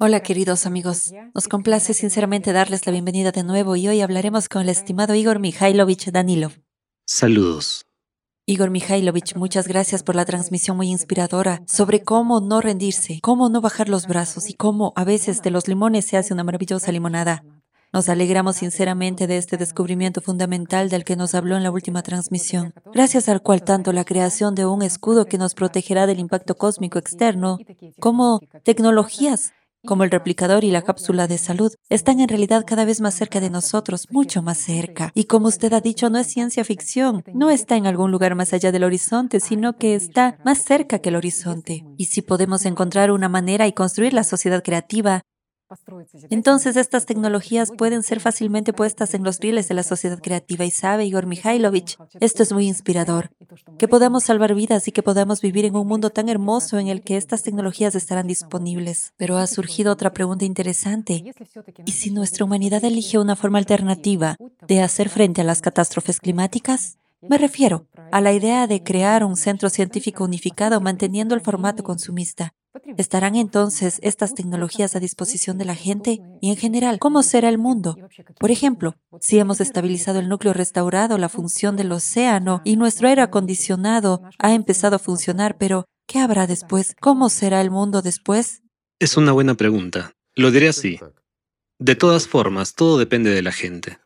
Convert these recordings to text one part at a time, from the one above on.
Hola queridos amigos, nos complace sinceramente darles la bienvenida de nuevo y hoy hablaremos con el estimado Igor Mikhailovich Danilov. Saludos. Igor Mikhailovich, muchas gracias por la transmisión muy inspiradora sobre cómo no rendirse, cómo no bajar los brazos y cómo a veces de los limones se hace una maravillosa limonada. Nos alegramos sinceramente de este descubrimiento fundamental del que nos habló en la última transmisión, gracias al cual tanto la creación de un escudo que nos protegerá del impacto cósmico externo, como tecnologías como el replicador y la cápsula de salud, están en realidad cada vez más cerca de nosotros, mucho más cerca. Y como usted ha dicho, no es ciencia ficción, no está en algún lugar más allá del horizonte, sino que está más cerca que el horizonte. Y si podemos encontrar una manera y construir la sociedad creativa, entonces estas tecnologías pueden ser fácilmente puestas en los rieles de la sociedad creativa y sabe Igor Mikhailovich, esto es muy inspirador, que podamos salvar vidas y que podamos vivir en un mundo tan hermoso en el que estas tecnologías estarán disponibles. Pero ha surgido otra pregunta interesante. ¿Y si nuestra humanidad elige una forma alternativa de hacer frente a las catástrofes climáticas? Me refiero a la idea de crear un centro científico unificado manteniendo el formato consumista. ¿Estarán entonces estas tecnologías a disposición de la gente? Y en general, ¿cómo será el mundo? Por ejemplo, si hemos estabilizado el núcleo restaurado, la función del océano y nuestro aire acondicionado ha empezado a funcionar, pero ¿qué habrá después? ¿Cómo será el mundo después? Es una buena pregunta. Lo diré así. De todas formas, todo depende de la gente.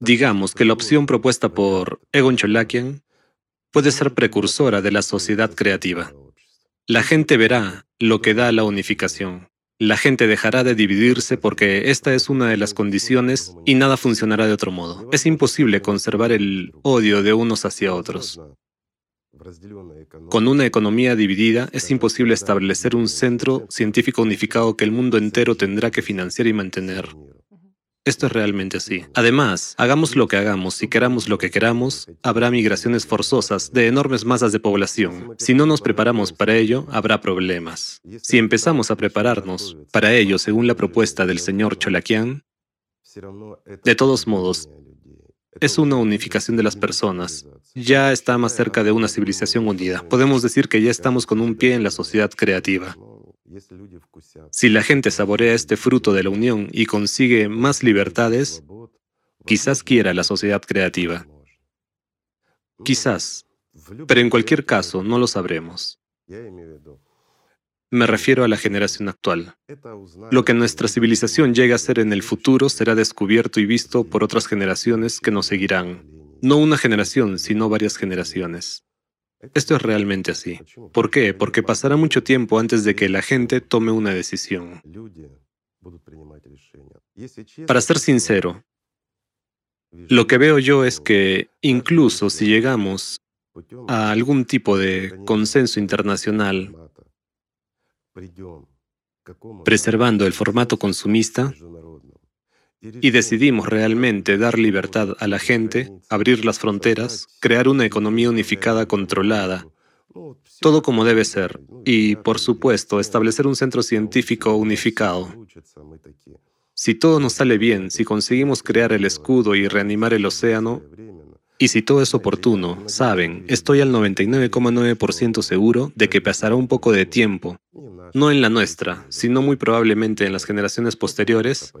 Digamos que la opción propuesta por Egon Cholakian puede ser precursora de la sociedad creativa. La gente verá lo que da la unificación. La gente dejará de dividirse porque esta es una de las condiciones y nada funcionará de otro modo. Es imposible conservar el odio de unos hacia otros. Con una economía dividida es imposible establecer un centro científico unificado que el mundo entero tendrá que financiar y mantener. Esto es realmente así. Además, hagamos lo que hagamos y queramos lo que queramos, habrá migraciones forzosas de enormes masas de población. Si no nos preparamos para ello, habrá problemas. Si empezamos a prepararnos para ello según la propuesta del señor Cholakian, de todos modos, es una unificación de las personas. Ya está más cerca de una civilización unida. Podemos decir que ya estamos con un pie en la sociedad creativa. Si la gente saborea este fruto de la unión y consigue más libertades, quizás quiera la sociedad creativa. Quizás, pero en cualquier caso no lo sabremos. Me refiero a la generación actual. Lo que nuestra civilización llegue a ser en el futuro será descubierto y visto por otras generaciones que nos seguirán. No una generación, sino varias generaciones. Esto es realmente así. ¿Por qué? Porque pasará mucho tiempo antes de que la gente tome una decisión. Para ser sincero, lo que veo yo es que incluso si llegamos a algún tipo de consenso internacional preservando el formato consumista, y decidimos realmente dar libertad a la gente, abrir las fronteras, crear una economía unificada controlada, todo como debe ser, y, por supuesto, establecer un centro científico unificado. Si todo nos sale bien, si conseguimos crear el escudo y reanimar el océano, y si todo es oportuno, saben, estoy al 99,9% seguro de que pasará un poco de tiempo, no en la nuestra, sino muy probablemente en las generaciones posteriores,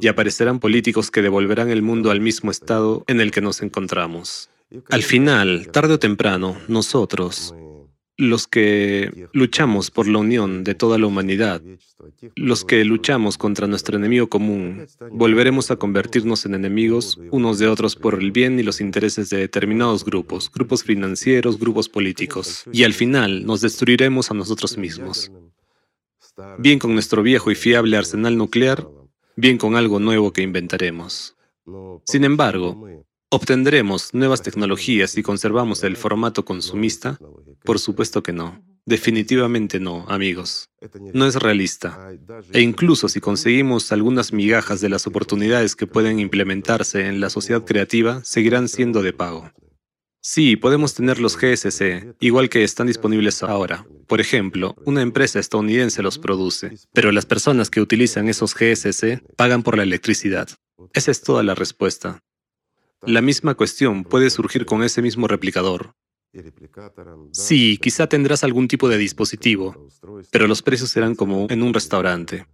y aparecerán políticos que devolverán el mundo al mismo estado en el que nos encontramos. Al final, tarde o temprano, nosotros, los que luchamos por la unión de toda la humanidad, los que luchamos contra nuestro enemigo común, volveremos a convertirnos en enemigos unos de otros por el bien y los intereses de determinados grupos, grupos financieros, grupos políticos, y al final nos destruiremos a nosotros mismos. Bien con nuestro viejo y fiable arsenal nuclear, bien con algo nuevo que inventaremos. Sin embargo, ¿Obtendremos nuevas tecnologías y conservamos el formato consumista? Por supuesto que no. Definitivamente no, amigos. No es realista. E incluso si conseguimos algunas migajas de las oportunidades que pueden implementarse en la sociedad creativa, seguirán siendo de pago. Sí, podemos tener los GSC, igual que están disponibles ahora. Por ejemplo, una empresa estadounidense los produce, pero las personas que utilizan esos GSC pagan por la electricidad. Esa es toda la respuesta. La misma cuestión puede surgir con ese mismo replicador. Sí, quizá tendrás algún tipo de dispositivo, pero los precios serán como en un restaurante.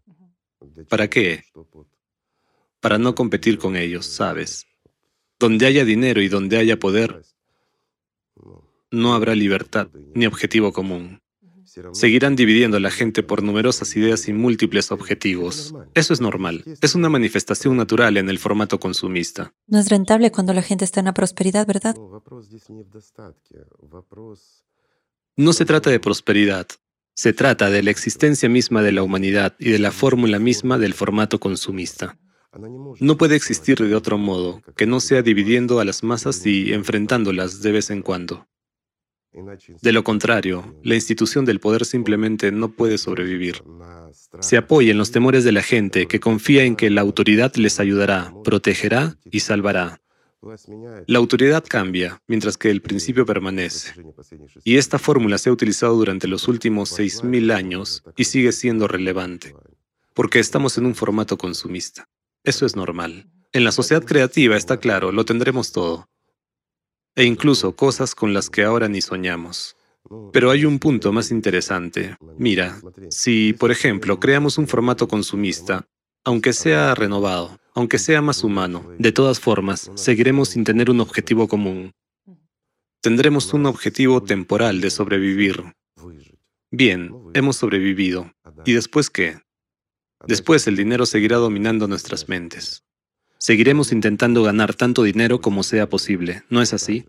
¿Para qué? Para no competir con ellos, ¿sabes? Donde haya dinero y donde haya poder, no habrá libertad ni objetivo común. Seguirán dividiendo a la gente por numerosas ideas y múltiples objetivos. Eso es normal. Es una manifestación natural en el formato consumista. No es rentable cuando la gente está en la prosperidad, ¿verdad? No se trata de prosperidad. Se trata de la existencia misma de la humanidad y de la fórmula misma del formato consumista. No puede existir de otro modo que no sea dividiendo a las masas y enfrentándolas de vez en cuando. De lo contrario, la institución del poder simplemente no puede sobrevivir. Se apoya en los temores de la gente que confía en que la autoridad les ayudará, protegerá y salvará. La autoridad cambia, mientras que el principio permanece. Y esta fórmula se ha utilizado durante los últimos 6.000 años y sigue siendo relevante, porque estamos en un formato consumista. Eso es normal. En la sociedad creativa está claro, lo tendremos todo e incluso cosas con las que ahora ni soñamos. Pero hay un punto más interesante. Mira, si, por ejemplo, creamos un formato consumista, aunque sea renovado, aunque sea más humano, de todas formas, seguiremos sin tener un objetivo común. Tendremos un objetivo temporal de sobrevivir. Bien, hemos sobrevivido. ¿Y después qué? Después el dinero seguirá dominando nuestras mentes. Seguiremos intentando ganar tanto dinero como sea posible, ¿no es así?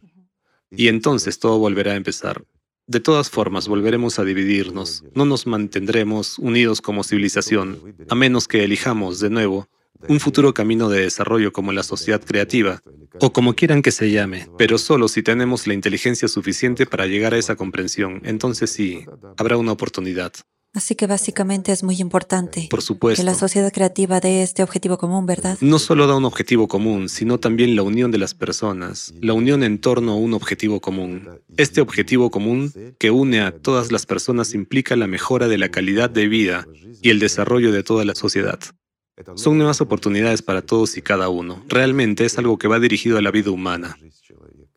Y entonces todo volverá a empezar. De todas formas, volveremos a dividirnos, no nos mantendremos unidos como civilización, a menos que elijamos, de nuevo, un futuro camino de desarrollo como la sociedad creativa, o como quieran que se llame, pero solo si tenemos la inteligencia suficiente para llegar a esa comprensión, entonces sí, habrá una oportunidad. Así que básicamente es muy importante Por supuesto. que la sociedad creativa dé este objetivo común, ¿verdad? No solo da un objetivo común, sino también la unión de las personas, la unión en torno a un objetivo común. Este objetivo común que une a todas las personas implica la mejora de la calidad de vida y el desarrollo de toda la sociedad. Son nuevas oportunidades para todos y cada uno. Realmente es algo que va dirigido a la vida humana.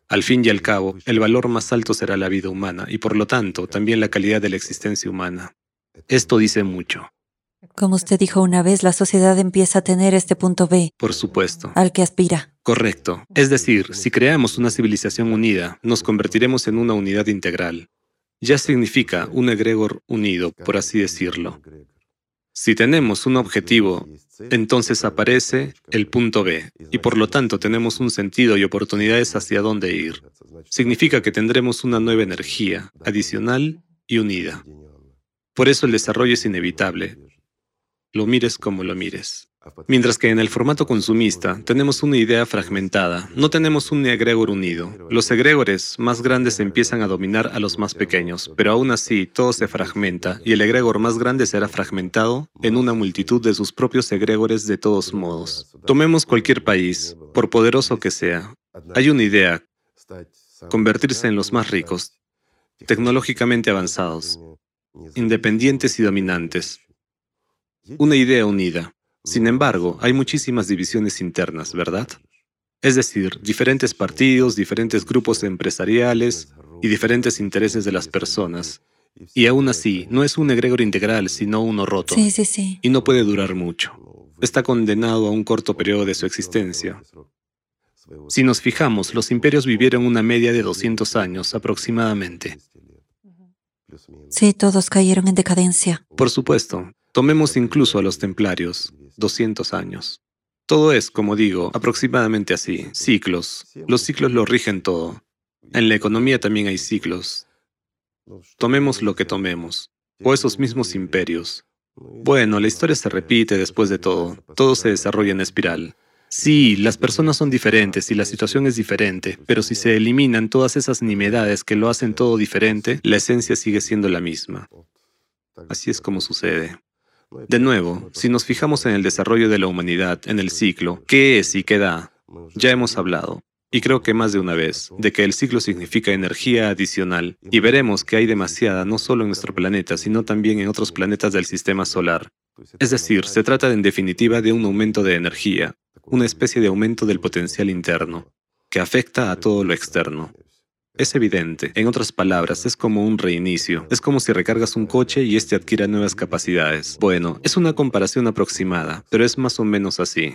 Al fin y al cabo, el valor más alto será la vida humana y por lo tanto también la calidad de la existencia humana. Esto dice mucho. Como usted dijo una vez, la sociedad empieza a tener este punto B Por supuesto. al que aspira. Correcto. Es decir, si creamos una civilización unida, nos convertiremos en una unidad integral. Ya significa un egregor unido, por así decirlo. Si tenemos un objetivo, entonces aparece el punto B, y por lo tanto tenemos un sentido y oportunidades hacia dónde ir. Significa que tendremos una nueva energía, adicional y unida. Por eso el desarrollo es inevitable, lo mires como lo mires. Mientras que en el formato consumista tenemos una idea fragmentada, no tenemos un egregor unido. Los egregores más grandes empiezan a dominar a los más pequeños, pero aún así todo se fragmenta y el egregor más grande será fragmentado en una multitud de sus propios egregores de todos modos. Tomemos cualquier país, por poderoso que sea. Hay una idea, convertirse en los más ricos, tecnológicamente avanzados, independientes y dominantes. Una idea unida. Sin embargo, hay muchísimas divisiones internas, ¿verdad? Es decir, diferentes partidos, diferentes grupos empresariales y diferentes intereses de las personas. Y aún así, no es un egregor integral, sino uno roto. Sí, sí, sí. Y no puede durar mucho. Está condenado a un corto periodo de su existencia. Si nos fijamos, los imperios vivieron una media de 200 años aproximadamente. Sí, todos cayeron en decadencia. Por supuesto, tomemos incluso a los templarios, 200 años. Todo es, como digo, aproximadamente así, ciclos. Los ciclos lo rigen todo. En la economía también hay ciclos. Tomemos lo que tomemos, o esos mismos imperios. Bueno, la historia se repite después de todo. Todo se desarrolla en espiral. Sí, las personas son diferentes y la situación es diferente, pero si se eliminan todas esas nimiedades que lo hacen todo diferente, la esencia sigue siendo la misma. Así es como sucede. De nuevo, si nos fijamos en el desarrollo de la humanidad, en el ciclo, ¿qué es y qué da? Ya hemos hablado, y creo que más de una vez, de que el ciclo significa energía adicional, y veremos que hay demasiada no solo en nuestro planeta, sino también en otros planetas del sistema solar. Es decir, se trata en definitiva de un aumento de energía, una especie de aumento del potencial interno, que afecta a todo lo externo. Es evidente. En otras palabras, es como un reinicio. Es como si recargas un coche y este adquiera nuevas capacidades. Bueno, es una comparación aproximada, pero es más o menos así.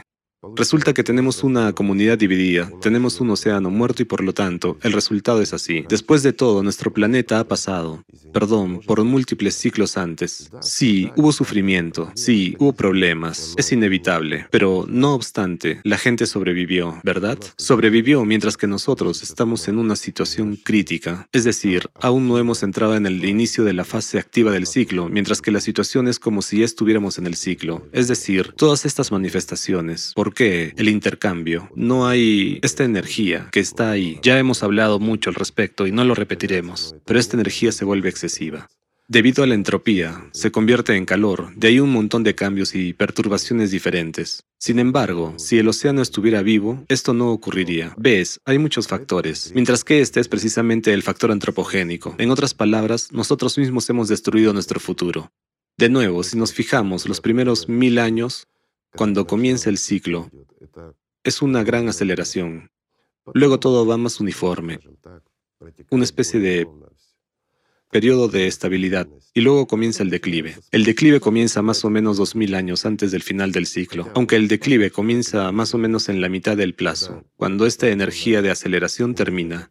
Resulta que tenemos una comunidad dividida, tenemos un océano muerto y por lo tanto, el resultado es así. Después de todo, nuestro planeta ha pasado, perdón, por múltiples ciclos antes. Sí, hubo sufrimiento, sí, hubo problemas, es inevitable, pero no obstante, la gente sobrevivió, ¿verdad? Sobrevivió mientras que nosotros estamos en una situación crítica, es decir, aún no hemos entrado en el inicio de la fase activa del ciclo, mientras que la situación es como si estuviéramos en el ciclo, es decir, todas estas manifestaciones, por qué el intercambio? No hay esta energía que está ahí. Ya hemos hablado mucho al respecto y no lo repetiremos, pero esta energía se vuelve excesiva. Debido a la entropía, se convierte en calor, de ahí un montón de cambios y perturbaciones diferentes. Sin embargo, si el océano estuviera vivo, esto no ocurriría. Ves, hay muchos factores, mientras que este es precisamente el factor antropogénico. En otras palabras, nosotros mismos hemos destruido nuestro futuro. De nuevo, si nos fijamos, los primeros mil años cuando comienza el ciclo, es una gran aceleración. Luego todo va más uniforme, una especie de periodo de estabilidad, y luego comienza el declive. El declive comienza más o menos 2000 años antes del final del ciclo, aunque el declive comienza más o menos en la mitad del plazo, cuando esta energía de aceleración termina.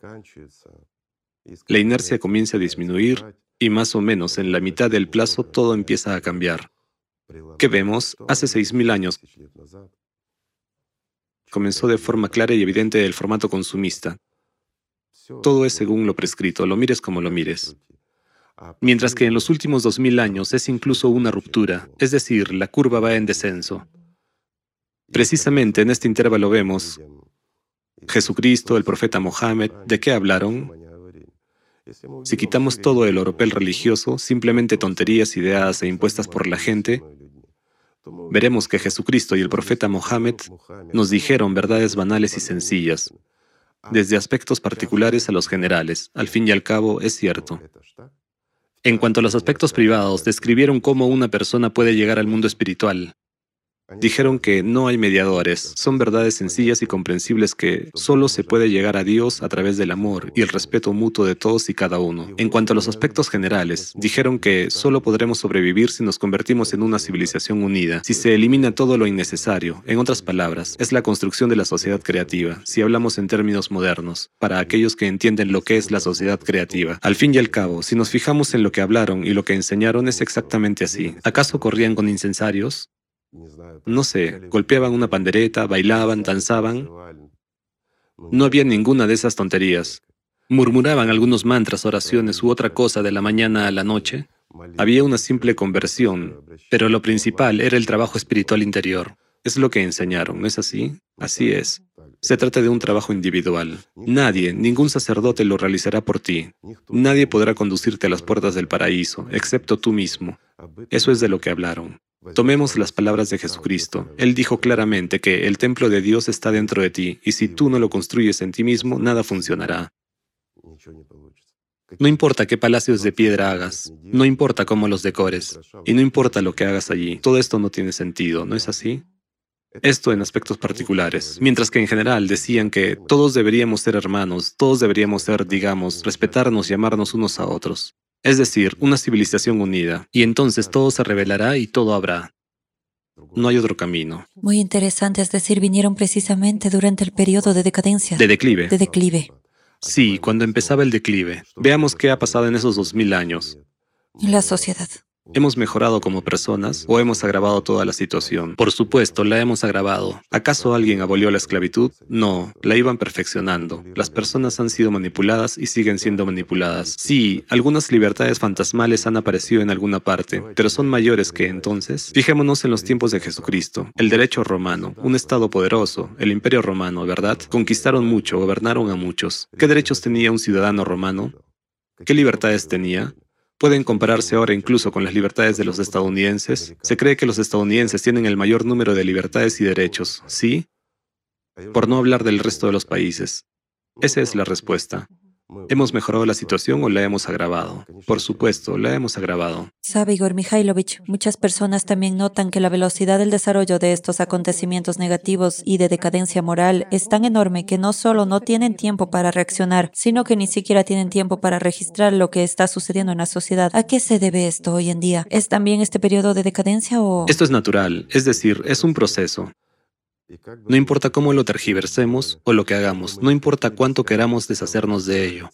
La inercia comienza a disminuir y más o menos en la mitad del plazo todo empieza a cambiar que vemos hace 6.000 años comenzó de forma clara y evidente el formato consumista. Todo es según lo prescrito, lo mires como lo mires. Mientras que en los últimos 2.000 años es incluso una ruptura, es decir, la curva va en descenso. Precisamente en este intervalo vemos Jesucristo, el profeta Mohammed, ¿de qué hablaron? Si quitamos todo el oropel religioso, simplemente tonterías ideadas e impuestas por la gente, veremos que Jesucristo y el profeta Mohammed nos dijeron verdades banales y sencillas, desde aspectos particulares a los generales. Al fin y al cabo, es cierto. En cuanto a los aspectos privados, describieron cómo una persona puede llegar al mundo espiritual, Dijeron que no hay mediadores, son verdades sencillas y comprensibles que solo se puede llegar a Dios a través del amor y el respeto mutuo de todos y cada uno. En cuanto a los aspectos generales, dijeron que solo podremos sobrevivir si nos convertimos en una civilización unida, si se elimina todo lo innecesario. En otras palabras, es la construcción de la sociedad creativa, si hablamos en términos modernos, para aquellos que entienden lo que es la sociedad creativa. Al fin y al cabo, si nos fijamos en lo que hablaron y lo que enseñaron es exactamente así. ¿Acaso corrían con incensarios? No sé, golpeaban una pandereta, bailaban, danzaban. No había ninguna de esas tonterías. Murmuraban algunos mantras, oraciones u otra cosa de la mañana a la noche. Había una simple conversión, pero lo principal era el trabajo espiritual interior. Es lo que enseñaron, ¿no es así? Así es. Se trata de un trabajo individual. Nadie, ningún sacerdote lo realizará por ti. Nadie podrá conducirte a las puertas del paraíso, excepto tú mismo. Eso es de lo que hablaron. Tomemos las palabras de Jesucristo. Él dijo claramente que el templo de Dios está dentro de ti y si tú no lo construyes en ti mismo, nada funcionará. No importa qué palacios de piedra hagas, no importa cómo los decores, y no importa lo que hagas allí, todo esto no tiene sentido, ¿no es así? Esto en aspectos particulares, mientras que en general decían que todos deberíamos ser hermanos, todos deberíamos ser, digamos, respetarnos y amarnos unos a otros es decir, una civilización unida, y entonces todo se revelará y todo habrá. No hay otro camino. Muy interesante, es decir, vinieron precisamente durante el periodo de decadencia. De declive. De declive. Sí, cuando empezaba el declive. Veamos qué ha pasado en esos dos mil años. La sociedad. ¿Hemos mejorado como personas o hemos agravado toda la situación? Por supuesto, la hemos agravado. ¿Acaso alguien abolió la esclavitud? No, la iban perfeccionando. Las personas han sido manipuladas y siguen siendo manipuladas. Sí, algunas libertades fantasmales han aparecido en alguna parte, pero son mayores que entonces. Fijémonos en los tiempos de Jesucristo. El derecho romano, un estado poderoso, el imperio romano, ¿verdad? Conquistaron mucho, gobernaron a muchos. ¿Qué derechos tenía un ciudadano romano? ¿Qué libertades tenía? Pueden compararse ahora incluso con las libertades de los estadounidenses. Se cree que los estadounidenses tienen el mayor número de libertades y derechos, ¿sí? Por no hablar del resto de los países. Esa es la respuesta. ¿Hemos mejorado la situación o la hemos agravado? Por supuesto, la hemos agravado. Sabe Igor Mikhailovich, muchas personas también notan que la velocidad del desarrollo de estos acontecimientos negativos y de decadencia moral es tan enorme que no solo no tienen tiempo para reaccionar, sino que ni siquiera tienen tiempo para registrar lo que está sucediendo en la sociedad. ¿A qué se debe esto hoy en día? ¿Es también este periodo de decadencia o...? Esto es natural, es decir, es un proceso. No importa cómo lo tergiversemos o lo que hagamos, no importa cuánto queramos deshacernos de ello.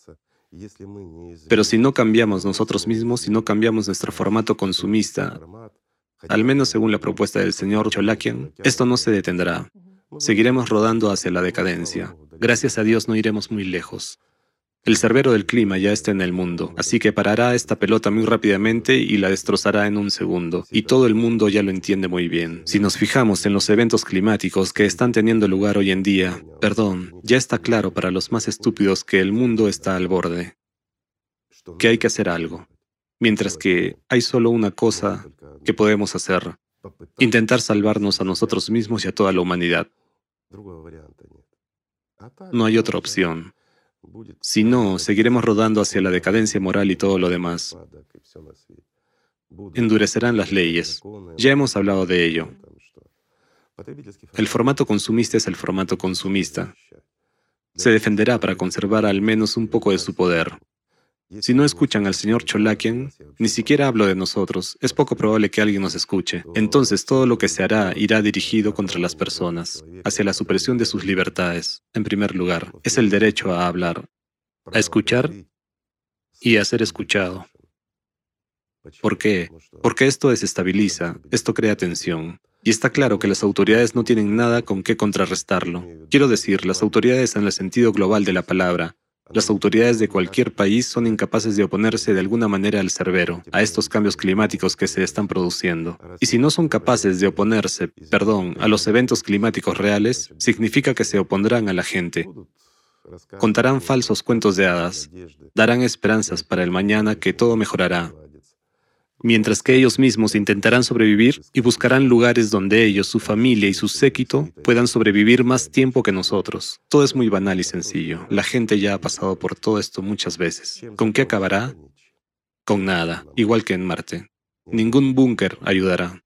Pero si no cambiamos nosotros mismos, si no cambiamos nuestro formato consumista, al menos según la propuesta del señor Cholakian, esto no se detendrá. Seguiremos rodando hacia la decadencia. Gracias a Dios no iremos muy lejos. El cerbero del clima ya está en el mundo, así que parará esta pelota muy rápidamente y la destrozará en un segundo. Y todo el mundo ya lo entiende muy bien. Si nos fijamos en los eventos climáticos que están teniendo lugar hoy en día, perdón, ya está claro para los más estúpidos que el mundo está al borde, que hay que hacer algo. Mientras que hay solo una cosa que podemos hacer, intentar salvarnos a nosotros mismos y a toda la humanidad. No hay otra opción. Si no, seguiremos rodando hacia la decadencia moral y todo lo demás. Endurecerán las leyes. Ya hemos hablado de ello. El formato consumista es el formato consumista. Se defenderá para conservar al menos un poco de su poder. Si no escuchan al señor Cholakian, ni siquiera hablo de nosotros, es poco probable que alguien nos escuche. Entonces todo lo que se hará irá dirigido contra las personas, hacia la supresión de sus libertades. En primer lugar, es el derecho a hablar, a escuchar y a ser escuchado. ¿Por qué? Porque esto desestabiliza, esto crea tensión. Y está claro que las autoridades no tienen nada con qué contrarrestarlo. Quiero decir, las autoridades en el sentido global de la palabra, las autoridades de cualquier país son incapaces de oponerse de alguna manera al cerbero, a estos cambios climáticos que se están produciendo. Y si no son capaces de oponerse, perdón, a los eventos climáticos reales, significa que se opondrán a la gente. Contarán falsos cuentos de hadas, darán esperanzas para el mañana que todo mejorará, mientras que ellos mismos intentarán sobrevivir y buscarán lugares donde ellos, su familia y su séquito puedan sobrevivir más tiempo que nosotros. Todo es muy banal y sencillo. La gente ya ha pasado por todo esto muchas veces. ¿Con qué acabará? Con nada, igual que en Marte. Ningún búnker ayudará.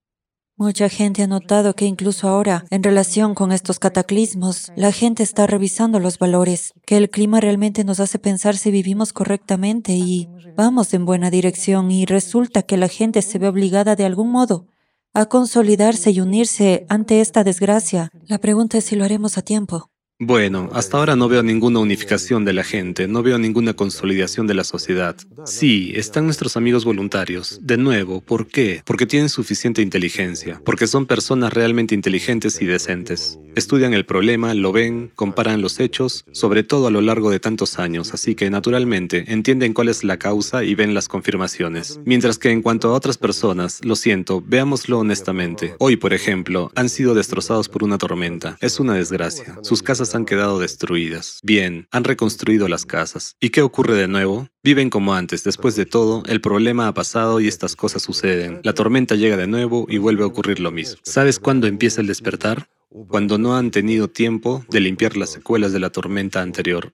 Mucha gente ha notado que incluso ahora, en relación con estos cataclismos, la gente está revisando los valores, que el clima realmente nos hace pensar si vivimos correctamente y vamos en buena dirección y resulta que la gente se ve obligada de algún modo a consolidarse y unirse ante esta desgracia. La pregunta es si lo haremos a tiempo. Bueno, hasta ahora no veo ninguna unificación de la gente, no veo ninguna consolidación de la sociedad. Sí, están nuestros amigos voluntarios. De nuevo, ¿por qué? Porque tienen suficiente inteligencia, porque son personas realmente inteligentes y decentes. Estudian el problema, lo ven, comparan los hechos, sobre todo a lo largo de tantos años, así que naturalmente entienden cuál es la causa y ven las confirmaciones. Mientras que en cuanto a otras personas, lo siento, veámoslo honestamente. Hoy, por ejemplo, han sido destrozados por una tormenta. Es una desgracia. Sus casas han quedado destruidas. Bien, han reconstruido las casas. ¿Y qué ocurre de nuevo? Viven como antes. Después de todo, el problema ha pasado y estas cosas suceden. La tormenta llega de nuevo y vuelve a ocurrir lo mismo. ¿Sabes cuándo empieza el despertar? Cuando no han tenido tiempo de limpiar las secuelas de la tormenta anterior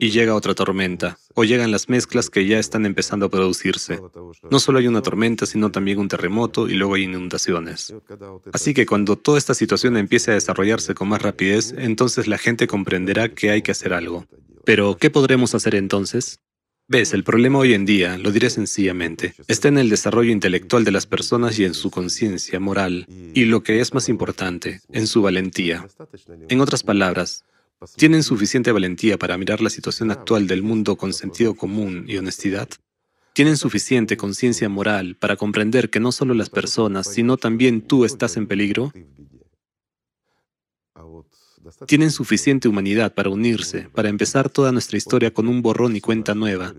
y llega otra tormenta, o llegan las mezclas que ya están empezando a producirse. No solo hay una tormenta, sino también un terremoto y luego hay inundaciones. Así que cuando toda esta situación empiece a desarrollarse con más rapidez, entonces la gente comprenderá que hay que hacer algo. Pero, ¿qué podremos hacer entonces? Ves, el problema hoy en día, lo diré sencillamente, está en el desarrollo intelectual de las personas y en su conciencia moral, y lo que es más importante, en su valentía. En otras palabras, ¿Tienen suficiente valentía para mirar la situación actual del mundo con sentido común y honestidad? ¿Tienen suficiente conciencia moral para comprender que no solo las personas, sino también tú estás en peligro? ¿Tienen suficiente humanidad para unirse, para empezar toda nuestra historia con un borrón y cuenta nueva?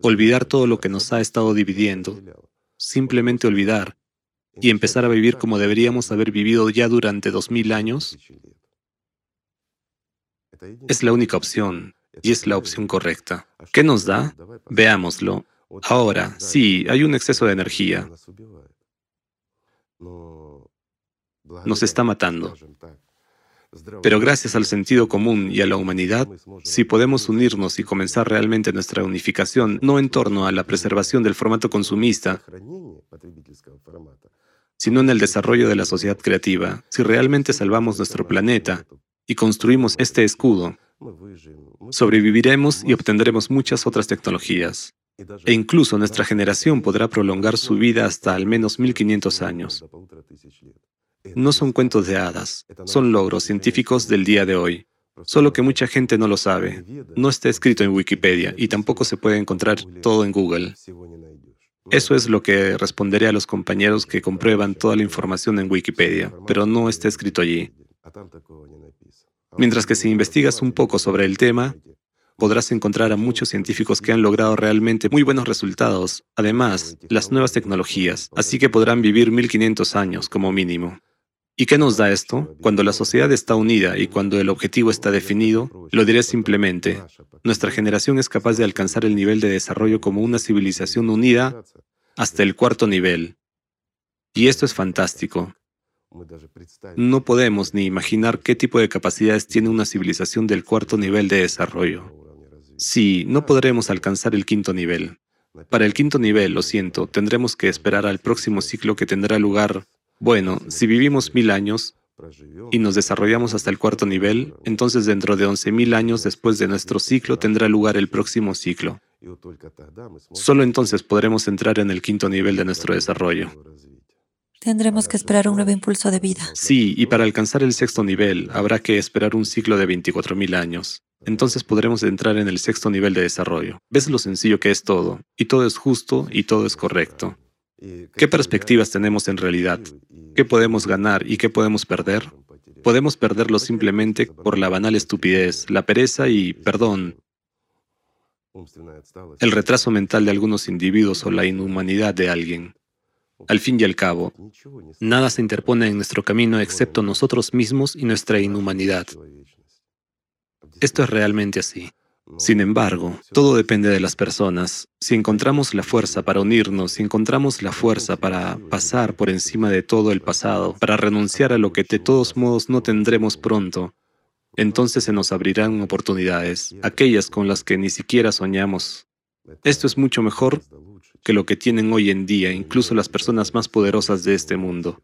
Olvidar todo lo que nos ha estado dividiendo. Simplemente olvidar y empezar a vivir como deberíamos haber vivido ya durante dos mil años? Es la única opción y es la opción correcta. ¿Qué nos da? Veámoslo. Ahora, sí, hay un exceso de energía. Nos está matando. Pero gracias al sentido común y a la humanidad, si podemos unirnos y comenzar realmente nuestra unificación, no en torno a la preservación del formato consumista, sino en el desarrollo de la sociedad creativa, si realmente salvamos nuestro planeta y construimos este escudo, sobreviviremos y obtendremos muchas otras tecnologías. E incluso nuestra generación podrá prolongar su vida hasta al menos 1500 años. No son cuentos de hadas, son logros científicos del día de hoy. Solo que mucha gente no lo sabe. No está escrito en Wikipedia y tampoco se puede encontrar todo en Google. Eso es lo que responderé a los compañeros que comprueban toda la información en Wikipedia, pero no está escrito allí. Mientras que si investigas un poco sobre el tema, podrás encontrar a muchos científicos que han logrado realmente muy buenos resultados. Además, las nuevas tecnologías, así que podrán vivir 1500 años como mínimo. ¿Y qué nos da esto? Cuando la sociedad está unida y cuando el objetivo está definido, lo diré simplemente, nuestra generación es capaz de alcanzar el nivel de desarrollo como una civilización unida hasta el cuarto nivel. Y esto es fantástico. No podemos ni imaginar qué tipo de capacidades tiene una civilización del cuarto nivel de desarrollo. Sí, no podremos alcanzar el quinto nivel. Para el quinto nivel, lo siento, tendremos que esperar al próximo ciclo que tendrá lugar bueno, si vivimos mil años y nos desarrollamos hasta el cuarto nivel, entonces dentro de once mil años después de nuestro ciclo tendrá lugar el próximo ciclo. Solo entonces podremos entrar en el quinto nivel de nuestro desarrollo. Tendremos que esperar un nuevo impulso de vida. Sí, y para alcanzar el sexto nivel habrá que esperar un ciclo de 24.000 años. Entonces podremos entrar en el sexto nivel de desarrollo. ¿Ves lo sencillo que es todo? Y todo es justo y todo es correcto. ¿Qué perspectivas tenemos en realidad? ¿Qué podemos ganar y qué podemos perder? Podemos perderlo simplemente por la banal estupidez, la pereza y, perdón, el retraso mental de algunos individuos o la inhumanidad de alguien. Al fin y al cabo, nada se interpone en nuestro camino excepto nosotros mismos y nuestra inhumanidad. Esto es realmente así. Sin embargo, todo depende de las personas. Si encontramos la fuerza para unirnos, si encontramos la fuerza para pasar por encima de todo el pasado, para renunciar a lo que de todos modos no tendremos pronto, entonces se nos abrirán oportunidades, aquellas con las que ni siquiera soñamos. Esto es mucho mejor que lo que tienen hoy en día incluso las personas más poderosas de este mundo.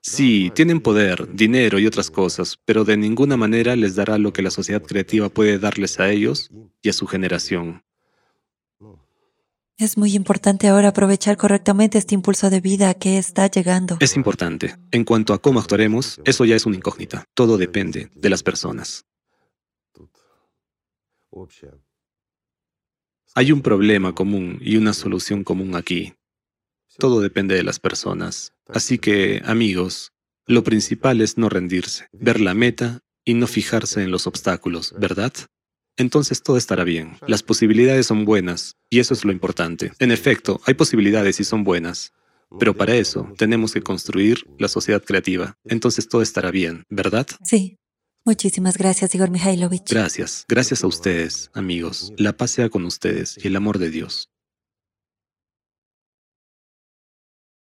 Sí, tienen poder, dinero y otras cosas, pero de ninguna manera les dará lo que la sociedad creativa puede darles a ellos y a su generación. Es muy importante ahora aprovechar correctamente este impulso de vida que está llegando. Es importante. En cuanto a cómo actuaremos, eso ya es una incógnita. Todo depende de las personas. Hay un problema común y una solución común aquí. Todo depende de las personas. Así que, amigos, lo principal es no rendirse, ver la meta y no fijarse en los obstáculos, ¿verdad? Entonces todo estará bien. Las posibilidades son buenas y eso es lo importante. En efecto, hay posibilidades y son buenas. Pero para eso tenemos que construir la sociedad creativa. Entonces todo estará bien, ¿verdad? Sí. Muchísimas gracias, Igor Mikhailovich. Gracias. Gracias a ustedes, amigos. La paz sea con ustedes y el amor de Dios.